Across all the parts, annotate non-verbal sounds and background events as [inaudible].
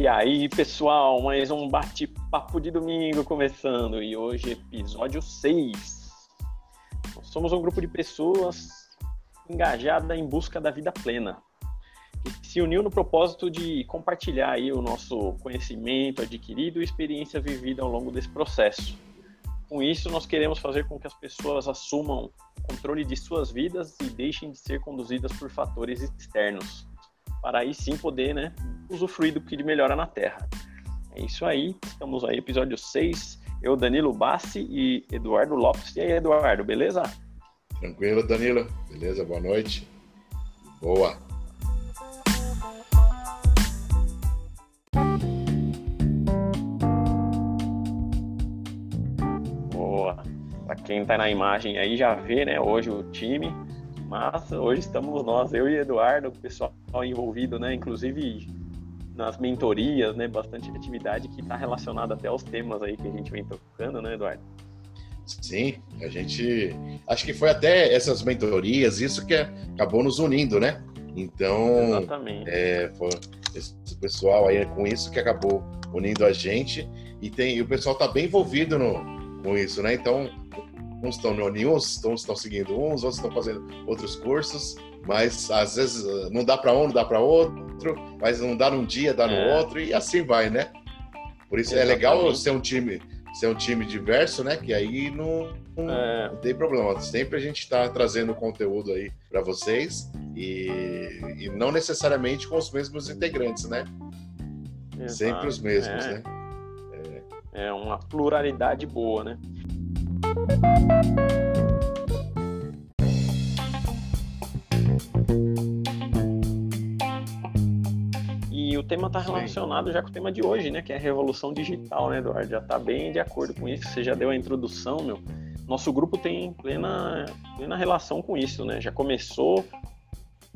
E aí, pessoal, mais um bate-papo de domingo começando e hoje episódio 6. Nós somos um grupo de pessoas engajada em busca da vida plena, que se uniu no propósito de compartilhar aí o nosso conhecimento adquirido e experiência vivida ao longo desse processo. Com isso, nós queremos fazer com que as pessoas assumam o controle de suas vidas e deixem de ser conduzidas por fatores externos para aí sim poder, né, usufruir do que de melhora na Terra. É isso aí, estamos aí, episódio 6. Eu, Danilo Bassi e Eduardo Lopes. E aí, Eduardo, beleza? Tranquilo, Danilo. Beleza, boa noite. Boa. Boa. Para quem está na imagem aí já vê, né, hoje o time mas hoje estamos nós, eu e Eduardo, o pessoal envolvido, né? Inclusive nas mentorias, né? Bastante atividade que está relacionada até aos temas aí que a gente vem tocando, né, Eduardo? Sim, a gente. Acho que foi até essas mentorias, isso que acabou nos unindo, né? Então. Exatamente. É, foi esse pessoal aí com isso que acabou unindo a gente. E, tem, e o pessoal está bem envolvido no, com isso, né? Então, uns estão no uns, uns estão seguindo uns, outros estão fazendo outros cursos, mas às vezes não dá para um, não dá para outro, mas não dá num dia, dá no é. outro e assim vai, né? Por isso Exatamente. é legal ser um time, ser um time diverso, né? Que aí não, não, é. não tem problema. Sempre a gente está trazendo conteúdo aí para vocês e, e, não necessariamente com os mesmos integrantes, né? Exato. Sempre os mesmos, é. né? É. é uma pluralidade boa, né? E o tema está relacionado já com o tema de hoje, né? Que é a revolução digital, né, Eduardo? Já está bem de acordo com isso. Você já deu a introdução, meu. Nosso grupo tem plena, plena relação com isso, né? Já começou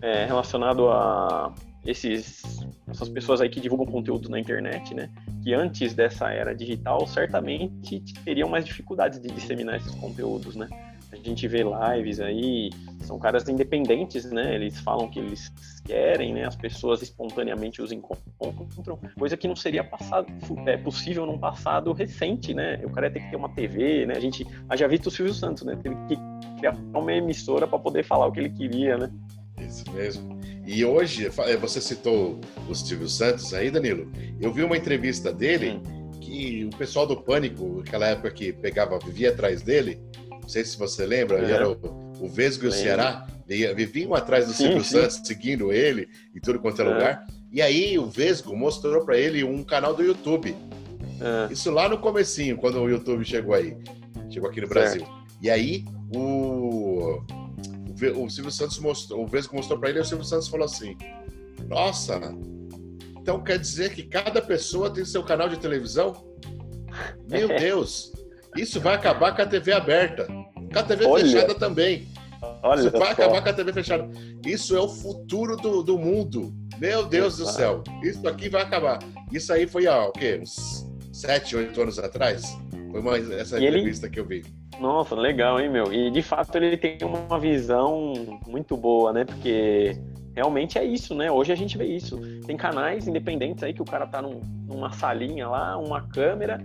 é, relacionado a esses, essas pessoas aí que divulgam conteúdo na internet, né? Que antes dessa era digital certamente teriam mais dificuldades de disseminar esses conteúdos, né? A gente vê lives aí, são caras independentes, né? Eles falam que eles querem, né? As pessoas espontaneamente os encontram, coisa que não seria passado, é, possível num passado recente, né? O cara ter que ter uma TV, né? A gente já visto o Silvio Santos, né? Teve que criar uma emissora para poder falar o que ele queria, né? Isso mesmo. E hoje, eh, você citou o Silvio Santos aí, Danilo. Eu vi uma entrevista dele que o pessoal do Pânico, aquela época que pegava, vivia atrás dele, não sei se você lembra, é. era o, o Vesgo e o Ceará, viviam atrás do sim, Silvio sim. Santos, seguindo ele em tudo quanto é, é. lugar. E aí o Vesgo mostrou para ele um canal do YouTube. É. Isso lá no comecinho, quando o YouTube chegou aí. Chegou aqui no Brasil. Certo. E aí o o Silvio Santos mostrou, o Vesgo mostrou para ele, e o Silvio Santos falou assim: Nossa, então quer dizer que cada pessoa tem seu canal de televisão? Meu [laughs] Deus, isso vai acabar com a TV aberta, com a TV Olha. fechada também. Olha isso vai só. acabar com a TV fechada. Isso é o futuro do, do mundo. Meu Deus Exato. do céu, isso aqui vai acabar. Isso aí foi há o quê? Uns sete, oito anos atrás? Foi uma, essa e entrevista ele... que eu vi. Nossa, legal, hein, meu? E de fato ele tem uma visão muito boa, né? Porque realmente é isso, né? Hoje a gente vê isso. Tem canais independentes aí que o cara tá num, numa salinha lá, uma câmera,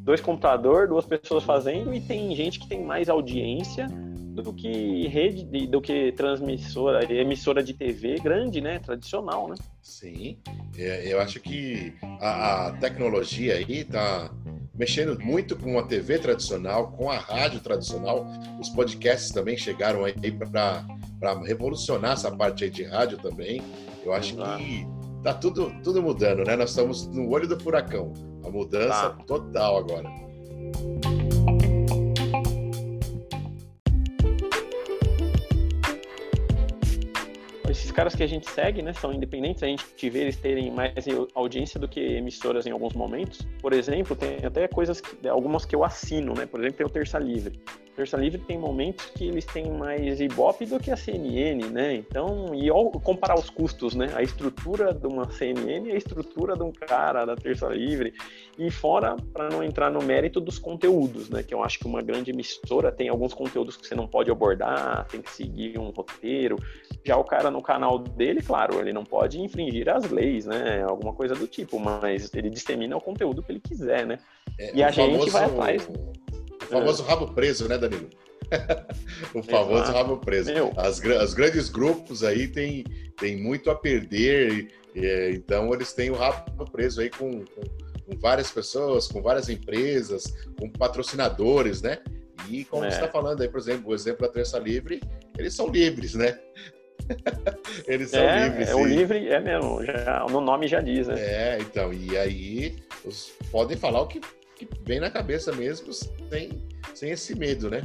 dois computadores, duas pessoas fazendo, e tem gente que tem mais audiência do que rede, do que transmissora, emissora de TV grande, né? Tradicional, né? Sim, é, eu acho que a, a tecnologia aí tá mexendo muito com a TV tradicional, com a rádio tradicional. Os podcasts também chegaram aí para revolucionar essa parte aí de rádio também. Eu acho que tá tudo, tudo mudando, né? Nós estamos no olho do furacão. A mudança tá. total agora. Caras que a gente segue, né, são independentes, a gente vê eles terem mais audiência do que emissoras em alguns momentos. Por exemplo, tem até coisas, que, algumas que eu assino, né, por exemplo, tem o Terça Livre. Terça Livre tem momentos que eles têm mais Ibope do que a CNN, né? Então, e ao comparar os custos, né? A estrutura de uma CNN e a estrutura de um cara da Terça Livre. E fora, para não entrar no mérito dos conteúdos, né? Que eu acho que uma grande emissora tem alguns conteúdos que você não pode abordar, tem que seguir um roteiro. Já o cara no canal dele, claro, ele não pode infringir as leis, né? Alguma coisa do tipo, mas ele dissemina o conteúdo que ele quiser, né? É, e a gente vai atrás. O famoso rabo preso, né, Danilo? [laughs] o famoso Exato. rabo preso. As, os grandes grupos aí têm tem muito a perder, e, então eles têm o rabo preso aí com, com, com, várias pessoas, com várias empresas, com patrocinadores, né? E como é. você está falando aí, por exemplo, o exemplo da Terça Livre, eles são livres, né? [laughs] eles são é, livres. É, o livre é mesmo, já, no nome já diz, né? É, então, e aí os, podem falar o que que vem na cabeça mesmo, sem, sem esse medo, né?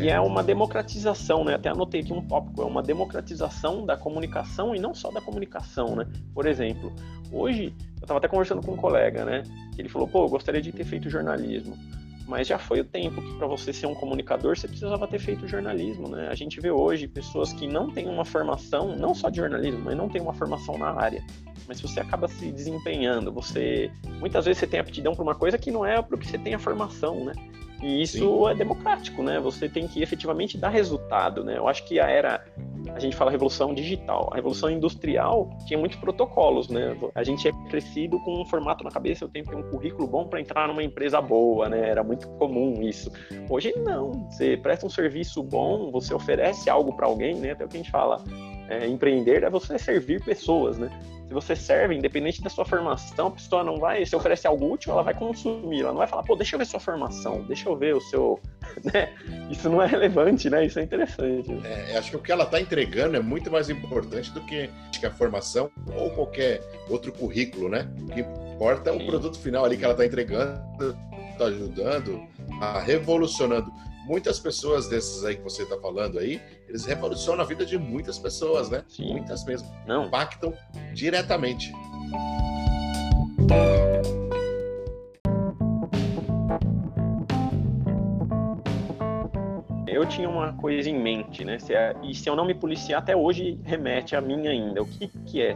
E é uma democratização, né? Até anotei aqui um tópico, é uma democratização da comunicação e não só da comunicação, né? Por exemplo, hoje eu estava até conversando com um colega, né? Ele falou, pô, eu gostaria de ter feito jornalismo mas já foi o tempo que para você ser um comunicador você precisava ter feito jornalismo, né? A gente vê hoje pessoas que não têm uma formação, não só de jornalismo, mas não têm uma formação na área. Mas você acaba se desempenhando, você muitas vezes você tem aptidão para uma coisa que não é para o que você tem a formação, né? E isso Sim. é democrático, né? Você tem que efetivamente dar resultado, né? Eu acho que a era, a gente fala revolução digital, a revolução industrial tinha muitos protocolos, né? A gente é crescido com um formato na cabeça, eu tenho que ter um currículo bom para entrar numa empresa boa, né? Era muito comum isso. Hoje não, você presta um serviço bom, você oferece algo para alguém, né? Até o que a gente fala, é, empreender é você servir pessoas, né? Se você serve, independente da sua formação, a pessoa não vai, se oferecer algo útil, ela vai consumir, ela não vai falar, pô, deixa eu ver sua formação, deixa eu ver o seu. [laughs] Né? Isso não é relevante, né? Isso é interessante. É, acho que o que ela está entregando é muito mais importante do que a formação ou qualquer outro currículo, né? O que importa é o Sim. produto final ali que ela está entregando, está ajudando, a revolucionando muitas pessoas desses aí que você está falando aí, eles revolucionam a vida de muitas pessoas, né? Sim. Muitas mesmo. Não. Impactam diretamente. Eu tinha uma coisa em mente, né? É, e se eu não me policiar, até hoje remete a mim ainda. O que, que é?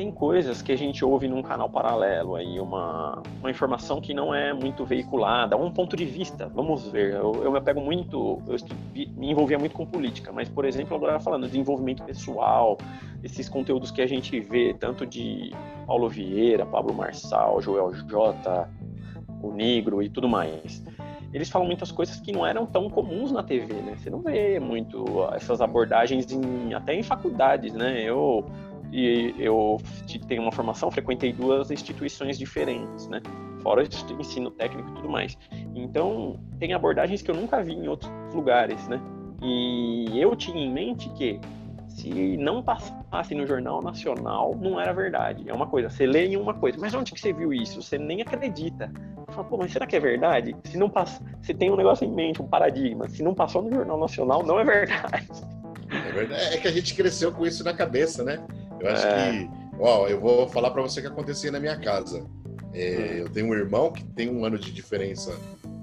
Tem coisas que a gente ouve num canal paralelo aí, uma, uma informação que não é muito veiculada, um ponto de vista, vamos ver. Eu, eu me pego muito, eu me envolvia muito com política, mas, por exemplo, agora falando de desenvolvimento pessoal, esses conteúdos que a gente vê, tanto de Paulo Vieira, Pablo Marçal, Joel J, o Negro e tudo mais eles falam muitas coisas que não eram tão comuns na TV, né? Você não vê muito essas abordagens em, até em faculdades, né? Eu e eu tenho uma formação, frequentei duas instituições diferentes, né? Fora ensino técnico e tudo mais. Então, tem abordagens que eu nunca vi em outros lugares, né? E eu tinha em mente que se não passasse no Jornal Nacional, não era verdade. É uma coisa, você lê em uma coisa, mas onde que você viu isso? Você nem acredita. Você fala, pô, mas será que é verdade? Se não passa, você tem um negócio em mente, um paradigma. Se não passou no Jornal Nacional, não é verdade. É verdade. É que a gente cresceu com isso na cabeça, né? Eu acho é. que, ó, eu vou falar para você o que acontecia na minha casa. É, hum. eu tenho um irmão que tem um ano de diferença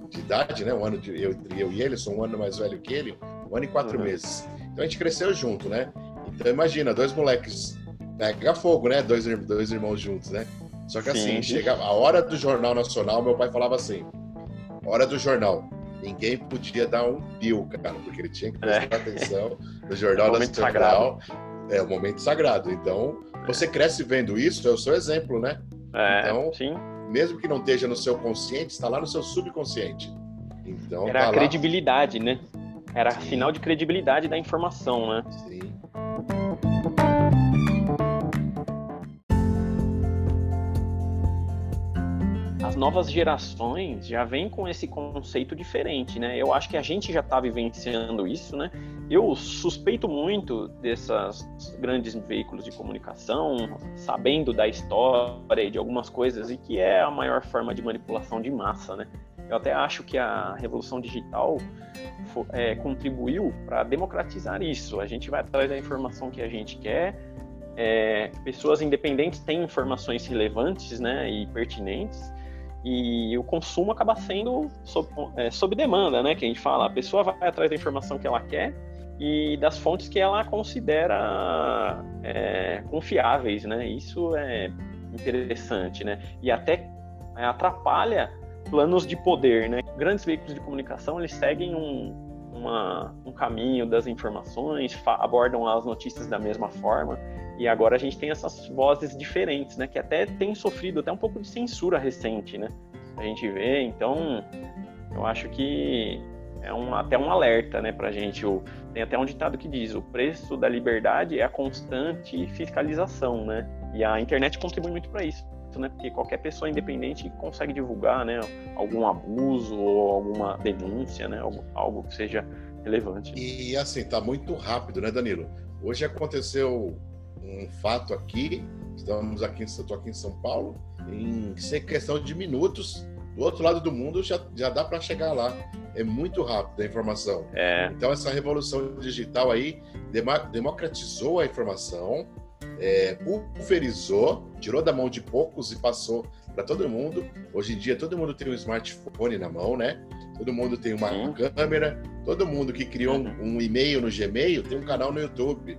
de idade, né? Um ano de, eu, entre eu e ele, sou um ano mais velho que ele, um ano e quatro uhum. meses. Então a gente cresceu junto, né? Então imagina, dois moleques pega fogo, né? Dois, dois irmãos juntos, né? Só que assim, Sim. chega a hora do Jornal Nacional, meu pai falava assim: hora do jornal. Ninguém podia dar um pio, cara, porque ele tinha que prestar é. atenção no [laughs] Jornal é Nacional. Sagrado é o momento sagrado. Então, você cresce vendo isso, é o seu exemplo, né? É, então, sim. mesmo que não esteja no seu consciente, está lá no seu subconsciente. Então, Era tá a credibilidade, né? Era sim. sinal de credibilidade da informação, né? Sim. as novas gerações já vêm com esse conceito diferente, né? Eu acho que a gente já está vivenciando isso, né? Eu suspeito muito dessas grandes veículos de comunicação, sabendo da história e de algumas coisas, e que é a maior forma de manipulação de massa, né? Eu até acho que a revolução digital é, contribuiu para democratizar isso. A gente vai atrás da informação que a gente quer, é, pessoas independentes têm informações relevantes né, e pertinentes, e o consumo acaba sendo sob, é, sob demanda, né? Que a gente fala, a pessoa vai atrás da informação que ela quer e das fontes que ela considera é, confiáveis, né? Isso é interessante, né? E até é, atrapalha planos de poder, né? Grandes veículos de comunicação eles seguem um, uma, um caminho das informações, abordam as notícias da mesma forma e agora a gente tem essas vozes diferentes, né? Que até tem sofrido até um pouco de censura recente, né? A gente vê, então eu acho que é um, até um alerta, né, pra gente. O, tem até um ditado que diz: o preço da liberdade é a constante fiscalização, né? E a internet contribui muito para isso, né? Porque qualquer pessoa independente consegue divulgar, né, algum abuso ou alguma denúncia, né, algo, algo que seja relevante. E assim, tá muito rápido, né, Danilo? Hoje aconteceu um fato aqui, estamos aqui, estou aqui em São Paulo, em questão de minutos, do outro lado do mundo já, já dá para chegar lá. É muito rápido a informação. É. Então, essa revolução digital aí democratizou a informação, é, pulverizou, tirou da mão de poucos e passou para todo mundo. Hoje em dia, todo mundo tem um smartphone na mão, né? Todo mundo tem uma câmera. Todo mundo que criou um, uhum. um e-mail no Gmail tem um canal no YouTube.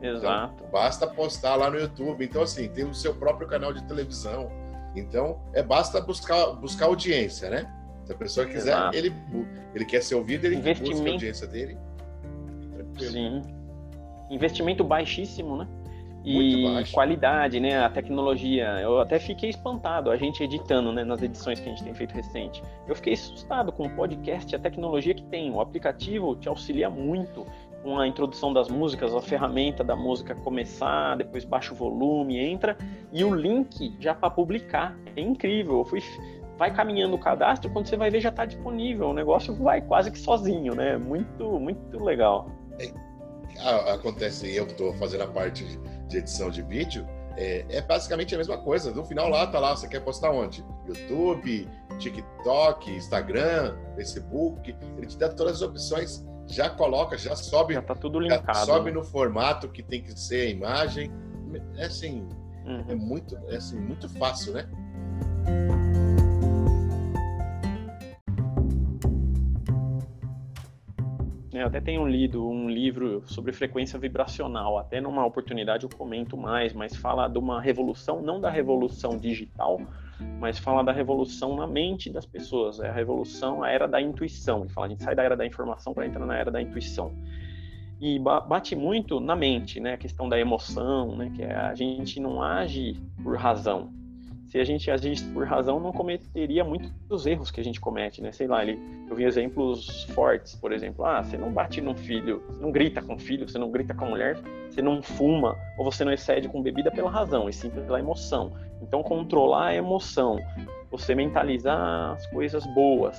Exato. Então, basta postar lá no YouTube. Então, assim, tem o seu próprio canal de televisão. Então, é basta buscar, buscar audiência, né? Se a pessoa quiser, ele, ele quer ser ouvido, ele busca a audiência dele. Tranquilo. Sim. Investimento baixíssimo, né? e qualidade, né? A tecnologia. Eu até fiquei espantado, a gente editando, né? Nas edições que a gente tem feito recente. Eu fiquei assustado com o podcast, a tecnologia que tem. O aplicativo te auxilia muito com a introdução das músicas, a ferramenta da música começar, depois baixa o volume, entra e o link já para publicar. É incrível. Eu fui vai caminhando o cadastro, quando você vai ver já está disponível. O negócio vai quase que sozinho, né? Muito, muito legal. É, acontece, eu estou fazendo a parte de edição de vídeo, é, é, basicamente a mesma coisa. No final lá, tá lá, você quer postar onde? YouTube, TikTok, Instagram, Facebook, ele te dá todas as opções já coloca, já sobe. Já tá tudo linkado. sobe no formato que tem que ser a imagem. É assim, uhum. é muito, é assim, muito fácil, né? É, eu até tenho lido um livro sobre frequência vibracional. Até numa oportunidade eu comento mais, mas fala de uma revolução, não da revolução digital, mas fala da revolução na mente das pessoas. É a revolução, a era da intuição. Ele fala, a gente sai da era da informação para entrar na era da intuição. E bate muito na mente, né? A questão da emoção, né? Que é, a gente não age por razão. Se a gente agisse por razão, não cometeria muitos erros que a gente comete, né? Sei lá, ele, eu vi exemplos fortes, por exemplo. Ah, você não bate no filho, você não grita com o filho, você não grita com a mulher, você não fuma ou você não excede com bebida pela razão, e sim pela emoção. Então, controlar a emoção, você mentalizar as coisas boas.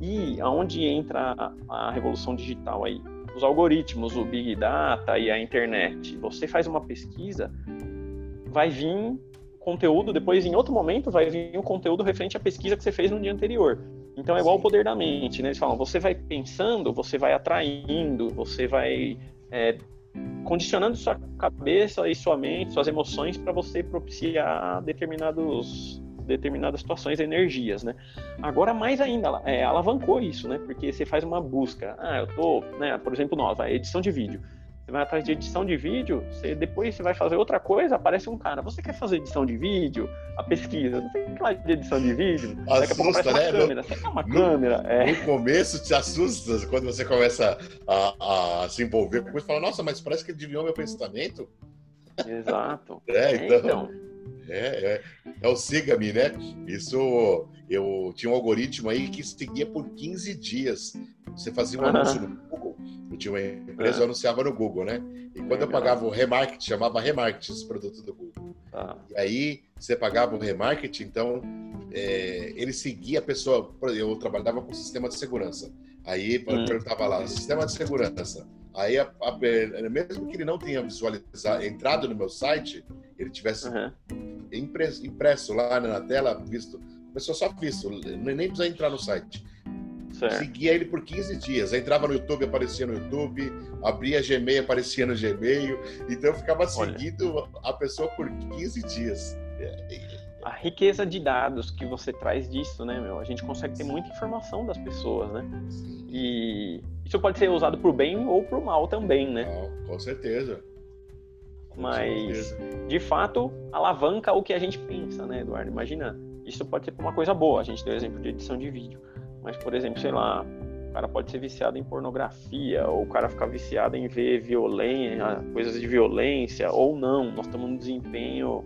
E aonde entra a, a revolução digital aí? Os algoritmos, o Big Data e a internet. Você faz uma pesquisa, vai vir conteúdo, depois em outro momento vai vir o um conteúdo referente à pesquisa que você fez no dia anterior. Então é igual Sim. o poder da mente, né? Eles falam, você vai pensando, você vai atraindo, você vai é, condicionando sua cabeça e sua mente, suas emoções para você propiciar determinados determinadas situações, energias, né? Agora mais ainda, é, alavancou isso, né? Porque você faz uma busca, ah, eu tô, né? Por exemplo, nós, a edição de vídeo. Você vai atrás de edição de vídeo, você, depois você vai fazer outra coisa, aparece um cara. Você quer fazer edição de vídeo? A pesquisa, não tem lá de edição de vídeo. Assusta, aparece uma né? câmera. Você quer uma no, câmera? É. No começo te assusta quando você começa a, a se envolver. Depois fala, nossa, mas parece que ele desviou meu pensamento. Exato. [laughs] É, então. É, então. É, é, é o siga-me, né? Isso, eu tinha um algoritmo aí que seguia por 15 dias. Você fazia um anúncio no Google, eu tinha uma empresa, eu anunciava no Google, né? E quando eu pagava o remarketing, chamava remarketing esse produto do Google. Ah. E aí, você pagava o remarketing, então, é, ele seguia a pessoa. Eu trabalhava com sistema de segurança. Aí, hum. perguntava lá, sistema de segurança. Aí, a, a, mesmo que ele não tenha visualizado, entrado no meu site, ele tivesse uhum. impresso, impresso, lá na tela, visto, pessoa só visto, nem precisa entrar no site. certo. seguia ele por 15 dias. entrava no YouTube, aparecia no YouTube, abria Gmail, aparecia no Gmail. Então eu ficava Olha. seguindo a pessoa por 15 dias. A riqueza de dados que você traz disso, né, meu? A gente consegue ter muita informação das pessoas, né? E isso pode ser usado para o bem ou para o mal também, né? com certeza. Mas, de fato, alavanca o que a gente pensa, né, Eduardo? Imagina, isso pode ser uma coisa boa. A gente deu exemplo de edição de vídeo. Mas, por exemplo, sei lá, o cara pode ser viciado em pornografia, ou o cara ficar viciado em ver violência, coisas de violência, ou não. Nós estamos no desempenho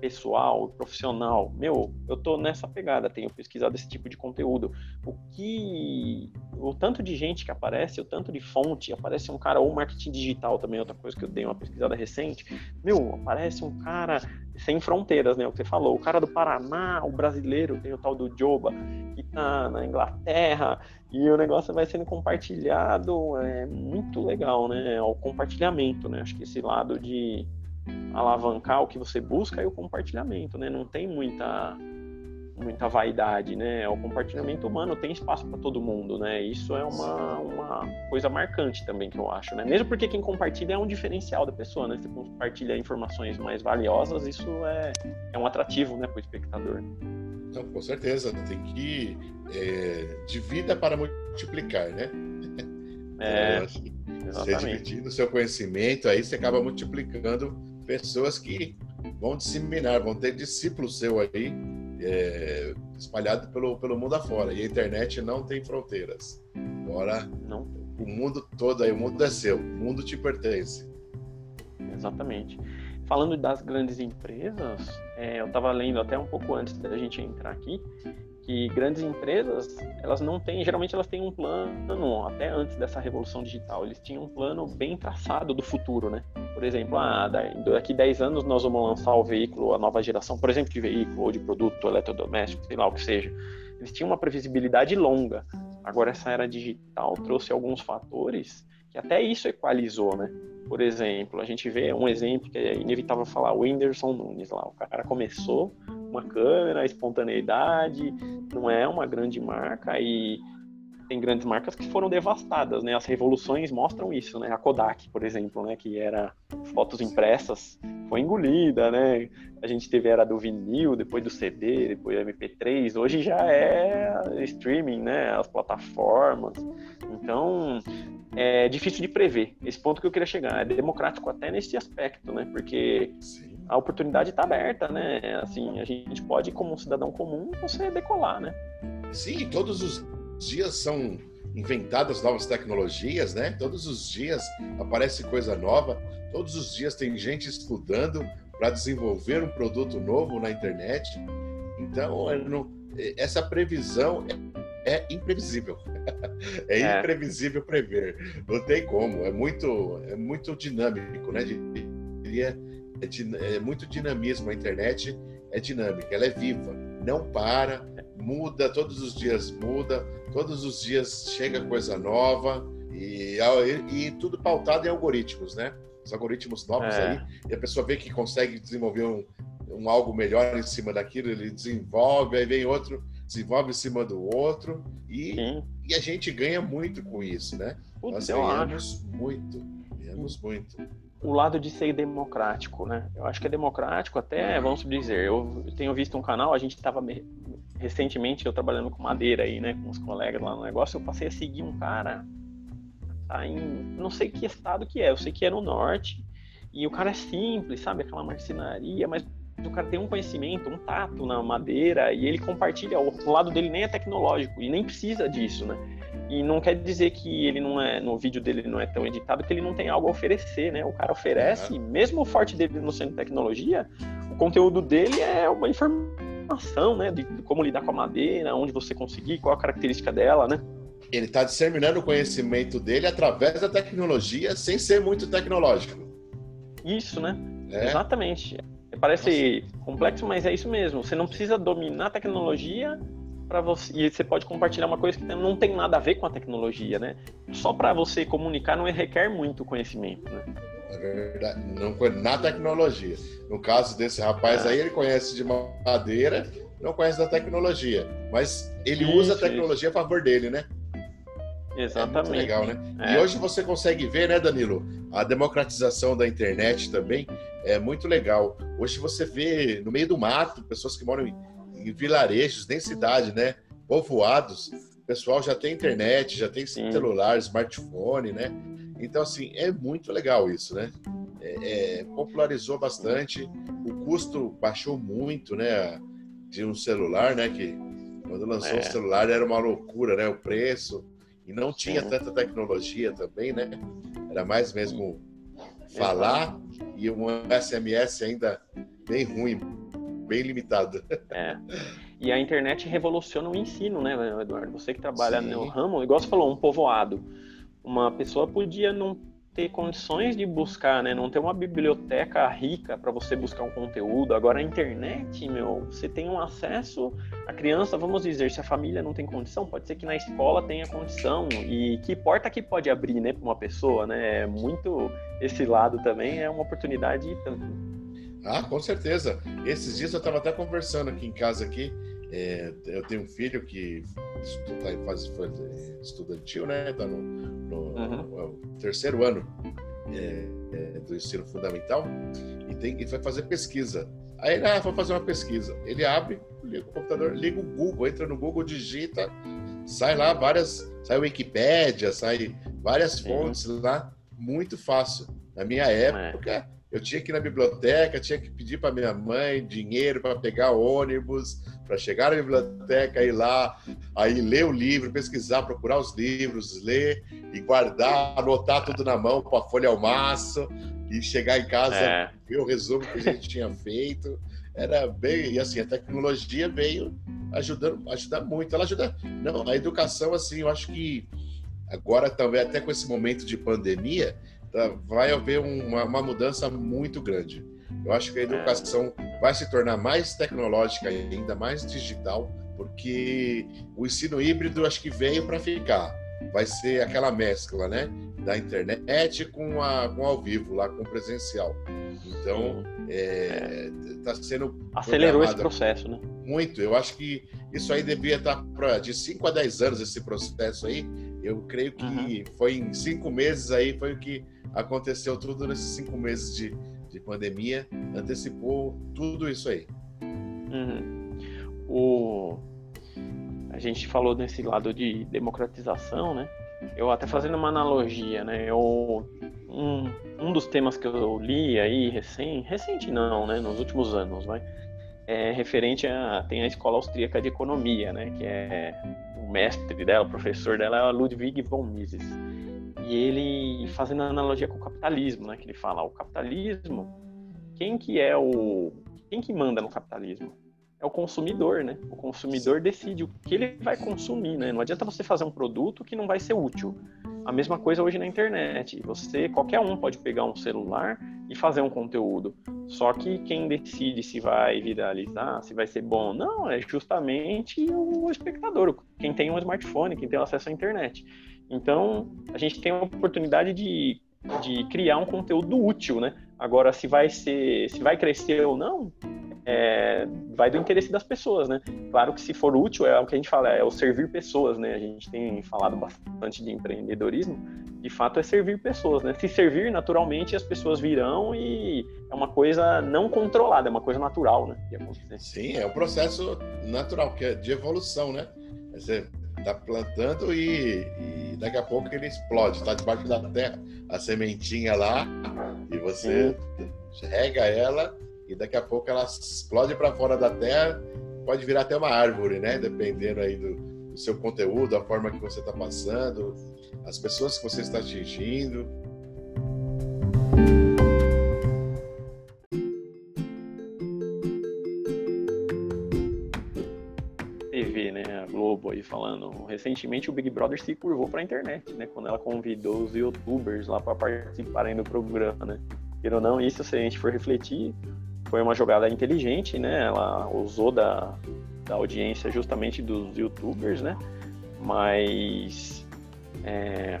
pessoal, profissional. Meu, eu tô nessa pegada, tenho pesquisado esse tipo de conteúdo. O que. O tanto de gente que aparece, o tanto de fonte, aparece um cara, ou marketing digital também, outra coisa que eu dei uma pesquisada recente. Meu, aparece um cara sem fronteiras, né? O que você falou, o cara do Paraná, o brasileiro, tem o tal do Joba, que tá na Inglaterra, e o negócio vai sendo compartilhado, é muito legal, né? O compartilhamento, né? Acho que esse lado de alavancar o que você busca é o compartilhamento, né? Não tem muita muita vaidade, né? O compartilhamento humano tem espaço para todo mundo, né? Isso é uma, uma coisa marcante também que eu acho, né? Mesmo porque quem compartilha é um diferencial da pessoa, né? Você compartilha informações mais valiosas, isso é, é um atrativo, né, para o espectador. Não, com certeza, tem que é, divida para multiplicar, né? É, então, [laughs] você dividindo o seu conhecimento, aí você acaba multiplicando pessoas que vão disseminar, vão ter discípulos seu aí é, espalhado pelo, pelo mundo afora. E a internet não tem fronteiras. Agora, não. o mundo todo aí, o mundo é seu, o mundo te pertence. Exatamente. Falando das grandes empresas, é, eu estava lendo até um pouco antes da gente entrar aqui, que grandes empresas, elas não têm, geralmente elas têm um plano, até antes dessa revolução digital, eles tinham um plano bem traçado do futuro, né? Por exemplo, ah, daqui 10 anos nós vamos lançar o veículo, a nova geração, por exemplo, de veículo ou de produto eletrodoméstico, sei lá o que seja. Eles tinham uma previsibilidade longa. Agora essa era digital trouxe alguns fatores que até isso equalizou, né? Por exemplo, a gente vê um exemplo que é inevitável falar, o Whindersson Nunes lá, o cara começou uma câmera, espontaneidade, não é uma grande marca e tem grandes marcas que foram devastadas, né? As revoluções mostram isso, né? A Kodak, por exemplo, né? Que era fotos impressas, foi engolida, né? A gente teve a era do vinil, depois do CD, depois do MP3. Hoje já é streaming, né? As plataformas. Então, é difícil de prever. Esse ponto que eu queria chegar é democrático até nesse aspecto, né? Porque Sim. a oportunidade está aberta, né? Assim, a gente pode, como um cidadão comum, você decolar, né? Sim, todos os dias são inventadas novas tecnologias, né? Todos os dias aparece coisa nova, todos os dias tem gente estudando para desenvolver um produto novo na internet. Então, não, essa previsão é, é imprevisível. [laughs] é, é, imprevisível prever. Não tem como. É muito, é muito dinâmico, né? É, é, é muito dinamismo. A internet é dinâmica, ela é viva, não para muda, todos os dias muda, todos os dias chega coisa nova e, e, tudo pautado em algoritmos, né? Os algoritmos novos é. aí, e a pessoa vê que consegue desenvolver um, um algo melhor em cima daquilo, ele desenvolve, aí vem outro, desenvolve em cima do outro, e, e a gente ganha muito com isso, né? Nós ganhamos muito, ganhamos muito o lado de ser democrático, né? Eu acho que é democrático até, vamos dizer, eu tenho visto um canal, a gente estava recentemente eu trabalhando com madeira aí, né, com os colegas lá no negócio, eu passei a seguir um cara tá em não sei que estado que é, eu sei que é no norte, e o cara é simples, sabe, aquela marcenaria, mas o cara tem um conhecimento, um tato na madeira e ele compartilha, o lado dele nem é tecnológico e nem precisa disso, né? E não quer dizer que ele não é, no vídeo dele não é tão editado que ele não tem algo a oferecer, né? O cara oferece, mesmo o forte dele não sendo tecnologia, o conteúdo dele é uma informação informação, né, de, de, como lidar com a madeira, onde você conseguir, qual a característica dela, né? Ele está disseminando o conhecimento dele através da tecnologia, sem ser muito tecnológico. Isso, né? É. Exatamente. Parece Nossa. complexo, mas é isso mesmo. Você não precisa dominar a tecnologia para você e você pode compartilhar uma coisa que não tem nada a ver com a tecnologia, né? Só para você comunicar não requer muito conhecimento, né? É verdade, não na tecnologia. No caso desse rapaz aí, ele conhece de madeira, não conhece da tecnologia, mas ele isso, usa a tecnologia isso. a favor dele, né? Exatamente. É legal, né? É. E hoje você consegue ver, né, Danilo? A democratização da internet também é muito legal. Hoje você vê no meio do mato pessoas que moram em, em vilarejos, nem cidade, né? Povoados. O pessoal já tem internet, já tem Sim. celular, smartphone, né? Então, assim, é muito legal isso, né? É, é, popularizou bastante, o custo baixou muito, né? De um celular, né? Que quando lançou é. o celular era uma loucura, né? O preço. E não tinha tanta tecnologia também, né? Era mais mesmo falar e um SMS ainda bem ruim, bem limitado. [laughs] É. E a internet revoluciona o ensino, né, Eduardo? Você que trabalha Sim. no ramo, igual você falou, um povoado. Uma pessoa podia não ter condições de buscar, né? Não ter uma biblioteca rica para você buscar um conteúdo. Agora a internet, meu, você tem um acesso. A criança, vamos dizer, se a família não tem condição, pode ser que na escola tenha condição. E que porta que pode abrir, né, para uma pessoa, né? É muito esse lado também é uma oportunidade tanto. Ah, com certeza. Esses dias eu estava até conversando aqui em casa aqui. É, eu tenho um filho que está em fase estudantil, né? Está no, no, uhum. no, terceiro ano é, é, do ensino fundamental e, tem, e vai fazer pesquisa. Aí ele ah, vai fazer uma pesquisa. Ele abre, liga o computador, liga o Google, entra no Google, digita, sai lá várias, sai o Wikipédia, sai várias fontes lá, muito fácil. Na minha época, eu tinha que ir na biblioteca, tinha que pedir para minha mãe dinheiro para pegar ônibus, para chegar na biblioteca, ir lá, aí ler o livro, pesquisar, procurar os livros, ler e guardar, anotar tudo na mão com a folha ao maço e chegar em casa, é. ver o resumo que a gente tinha feito. Era bem, e assim, a tecnologia veio ajudando, ajudar muito. Ela ajuda, não, a educação, assim, eu acho que agora também, até com esse momento de pandemia, vai haver uma, uma mudança muito grande eu acho que a educação vai se tornar mais tecnológica ainda, mais digital, porque o ensino híbrido acho que veio para ficar. Vai ser aquela mescla, né? Da internet com, a, com ao vivo, lá com presencial. Então, está é, tá sendo. Acelerou esse processo, né? Muito. Eu acho que isso aí devia estar tá pra, de 5 a 10 anos, esse processo aí. Eu creio que uhum. foi em cinco meses aí, foi o que aconteceu tudo nesses cinco meses de, de pandemia antecipou tudo isso aí. Uhum. O... A gente falou nesse lado de democratização, né? Eu até fazendo uma analogia, né? Eu, um, um dos temas que eu li aí recém, recente não, né? Nos últimos anos, vai. É referente a tem a escola austríaca de economia, né? Que é o mestre dela, o professor dela é Ludwig von Mises e ele fazendo analogia com o capitalismo, né? Que ele fala, o capitalismo, quem que é o, quem que manda no capitalismo? É o consumidor, né? O consumidor decide o que ele vai consumir, né? Não adianta você fazer um produto que não vai ser útil. A mesma coisa hoje na internet. Você, qualquer um pode pegar um celular e fazer um conteúdo. Só que quem decide se vai viralizar, se vai ser bom, não, é justamente o espectador, quem tem um smartphone, quem tem acesso à internet. Então, a gente tem a oportunidade de, de criar um conteúdo útil, né? Agora, se vai ser, se vai crescer ou não, é, vai do interesse das pessoas, né? Claro que se for útil, é o que a gente fala, é o servir pessoas, né? A gente tem falado bastante de empreendedorismo, de fato é servir pessoas, né? Se servir naturalmente, as pessoas virão e é uma coisa não controlada, é uma coisa natural, né? Sim, é um processo natural, que é de evolução, né? Você tá plantando e, e, daqui a pouco ele explode, tá debaixo da terra, a sementinha lá, e você Sim. rega ela e daqui a pouco ela explode para fora da terra, pode virar até uma árvore, né? Dependendo aí do, do seu conteúdo, a forma que você está passando, as pessoas que você está atingindo. Aí falando. Recentemente o Big Brother se curvou para a internet, né? Quando ela convidou os YouTubers lá para participarem do programa, né? Queira ou não, isso se a gente for refletir, foi uma jogada inteligente, né? Ela usou da, da audiência justamente dos YouTubers, né? Mas é,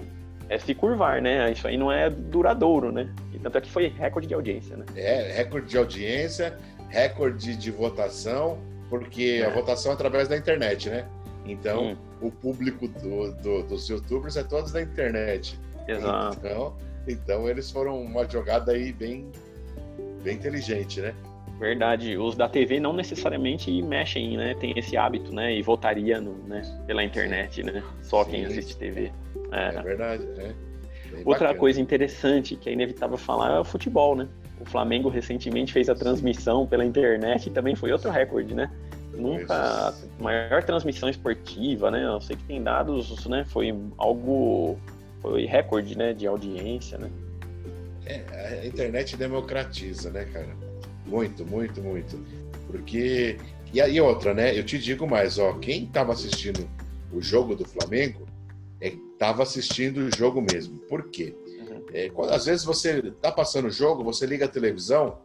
é se curvar, né? Isso aí não é duradouro, né? E tanto é que foi recorde de audiência, né? É, recorde de audiência, recorde de votação, porque é. a votação é através da internet, né? Então, o público do, do, dos youtubers é todos da internet. Exato. Então, então, eles foram uma jogada aí bem, bem inteligente, né? Verdade. Os da TV não necessariamente mexem, né? Tem esse hábito, né? E votaria no, né? pela internet, né? Só Sim. quem assiste TV. É, é verdade, é. Outra bacana. coisa interessante que é inevitável falar é o futebol, né? O Flamengo recentemente fez a transmissão pela internet e também foi outro recorde, né? Nunca maior transmissão esportiva, né? Eu sei que tem dados, né? Foi algo foi recorde, né, de audiência, né? É, a internet democratiza, né, cara? Muito, muito, muito. Porque e aí outra, né? Eu te digo mais, ó, quem estava assistindo o jogo do Flamengo estava é, assistindo o jogo mesmo. Por quê? Uhum. É, quando, às vezes você está passando o jogo, você liga a televisão,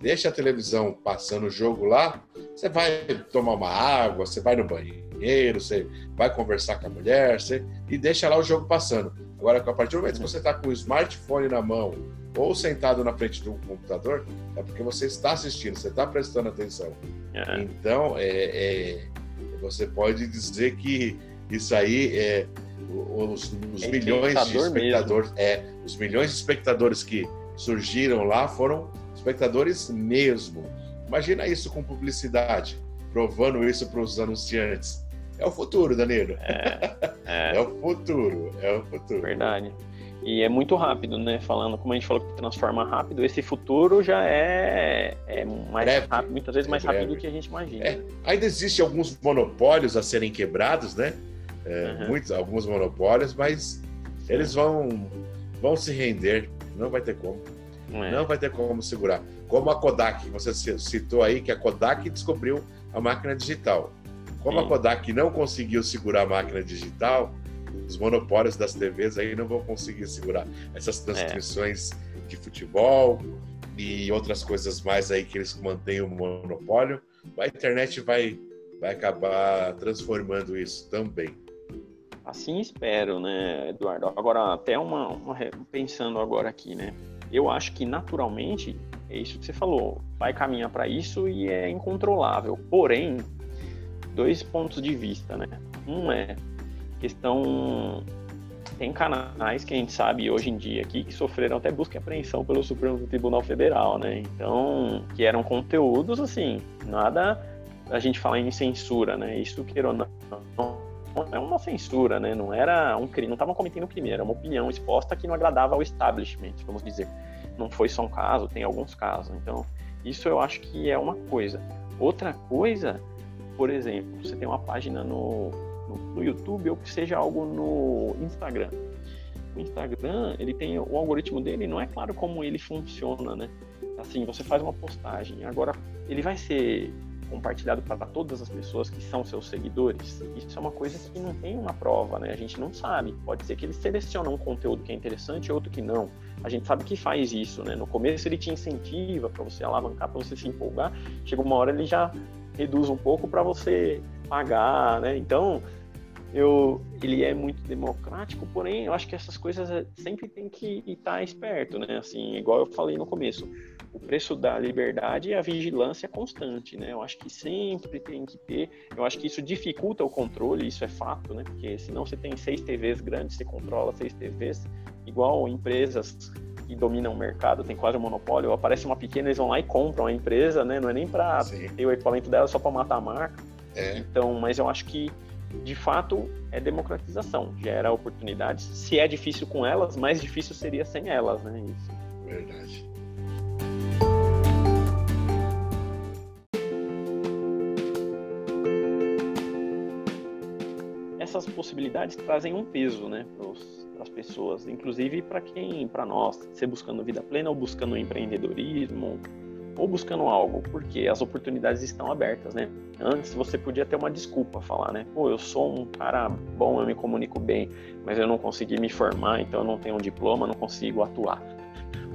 deixa a televisão passando o jogo lá, você vai tomar uma água, você vai no banheiro, você vai conversar com a mulher, você, e deixa lá o jogo passando. Agora, a partir do momento que você está com o smartphone na mão ou sentado na frente do computador, é porque você está assistindo, você está prestando atenção. É. Então, é, é, você pode dizer que isso aí é os, os é milhões de espectadores, mesmo. é, os milhões de espectadores que surgiram lá foram espectadores mesmo. Imagina isso com publicidade, provando isso para os anunciantes. É o futuro, Danilo. É, é. [laughs] é, o futuro, é o futuro. Verdade. E é muito rápido, né? Falando, como a gente falou que transforma rápido, esse futuro já é, é mais breve. rápido, muitas vezes é mais breve. rápido do que a gente imagina. É. Ainda existem alguns monopólios a serem quebrados, né? Uhum. muitos, alguns monopólios, mas eles vão, vão se render, não vai ter como. Não vai ter como segurar. Como a Kodak, você citou aí que a Kodak descobriu a máquina digital. Como a Kodak não conseguiu segurar a máquina digital, os monopólios das TVs aí não vão conseguir segurar essas transmissões é. de futebol e outras coisas mais aí que eles mantêm o monopólio. A internet vai, vai acabar transformando isso também. Assim espero, né, Eduardo? Agora, até uma, uma, pensando agora aqui, né? Eu acho que naturalmente é isso que você falou, vai caminhar para isso e é incontrolável. Porém, dois pontos de vista, né? Um é questão tem canais que a gente sabe hoje em dia aqui que sofreram até busca e apreensão pelo Supremo Tribunal Federal, né? Então, que eram conteúdos assim, nada a gente falar em censura, né? Isso que não é uma censura, né? Não era um crime, não estavam cometendo crime, era uma opinião exposta que não agradava ao establishment, vamos dizer. Não foi só um caso, tem alguns casos. Então, isso eu acho que é uma coisa. Outra coisa por exemplo, você tem uma página no, no, no YouTube ou que seja algo no Instagram. O Instagram, ele tem o algoritmo dele, não é claro como ele funciona, né? Assim, você faz uma postagem, agora ele vai ser compartilhado para todas as pessoas que são seus seguidores, isso é uma coisa que não tem uma prova, né? A gente não sabe. Pode ser que ele seleciona um conteúdo que é interessante e outro que não. A gente sabe que faz isso, né? No começo ele te incentiva para você alavancar, para você se empolgar. Chega uma hora ele já reduz um pouco para você pagar, né? Então, eu, ele é muito democrático, porém, eu acho que essas coisas é, sempre tem que estar esperto, né? Assim, igual eu falei no começo, o preço da liberdade é a vigilância constante, né? Eu acho que sempre tem que ter, eu acho que isso dificulta o controle, isso é fato, né? Porque senão você tem seis TVs grandes, você controla seis TVs, igual empresas que dominam o mercado, tem quase um monopólio, aparece uma pequena, eles vão lá e compram a empresa, né? Não é nem para ter o equipamento dela, só para matar a marca. É. Então, mas eu acho que de fato é democratização, gera oportunidades. Se é difícil com elas, mais difícil seria sem elas, né? Isso. Verdade. Essas possibilidades trazem um peso, né, para as pessoas, inclusive para quem, para nós, ser buscando vida plena ou buscando empreendedorismo ou buscando algo, porque as oportunidades estão abertas, né? Antes você podia ter uma desculpa, falar, né? Pô, eu sou um cara bom, eu me comunico bem, mas eu não consegui me formar, então eu não tenho um diploma, não consigo atuar.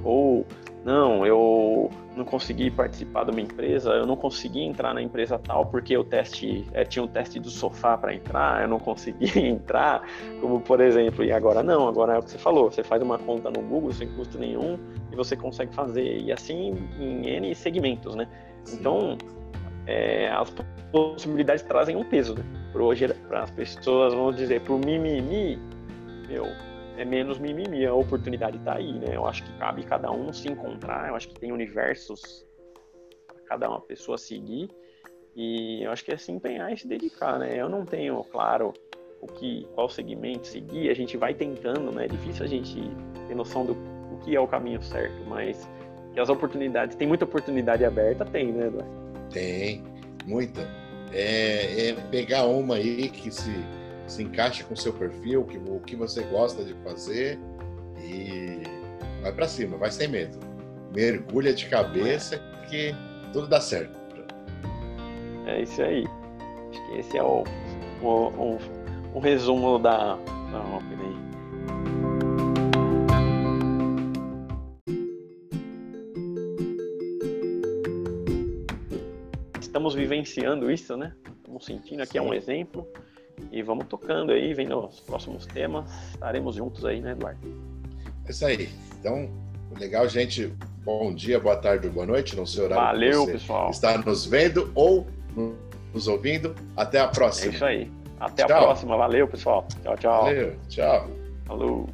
Ou não, eu não consegui participar de uma empresa, eu não consegui entrar na empresa tal porque o teste é, tinha um teste do sofá para entrar, eu não consegui [laughs] entrar, como por exemplo, e agora não, agora é o que você falou, você faz uma conta no Google sem custo nenhum e você consegue fazer, e assim em N segmentos, né? Então, é, as possibilidades trazem um peso, né? Para as pessoas, vamos dizer, para o mimimi, meu, é menos mimimi, a oportunidade está aí, né? Eu acho que cabe cada um se encontrar, eu acho que tem universos para cada uma pessoa seguir e eu acho que é se empenhar e se dedicar, né? Eu não tenho, claro, o que, qual segmento seguir, a gente vai tentando, né? É difícil a gente ter noção do o que é o caminho certo, mas que as oportunidades, tem muita oportunidade aberta, tem, né, Eduardo? Tem, muita. É, é pegar uma aí que se, se encaixe com o seu perfil, que, o que você gosta de fazer e vai para cima, vai sem medo. Mergulha de cabeça que tudo dá certo. É isso aí. Acho que esse é o, o, o, o resumo da, da aí. Estamos vivenciando isso, né? Estamos sentindo aqui, Sim. é um exemplo. E vamos tocando aí, vendo os próximos temas. Estaremos juntos aí, né, Eduardo? É isso aí. Então, legal, gente. Bom dia, boa tarde, boa noite. Não sei o horário Valeu, pessoal. está nos vendo ou nos ouvindo. Até a próxima. É isso aí. Até tchau. a próxima. Valeu, pessoal. Tchau, tchau. Valeu, tchau. Falou.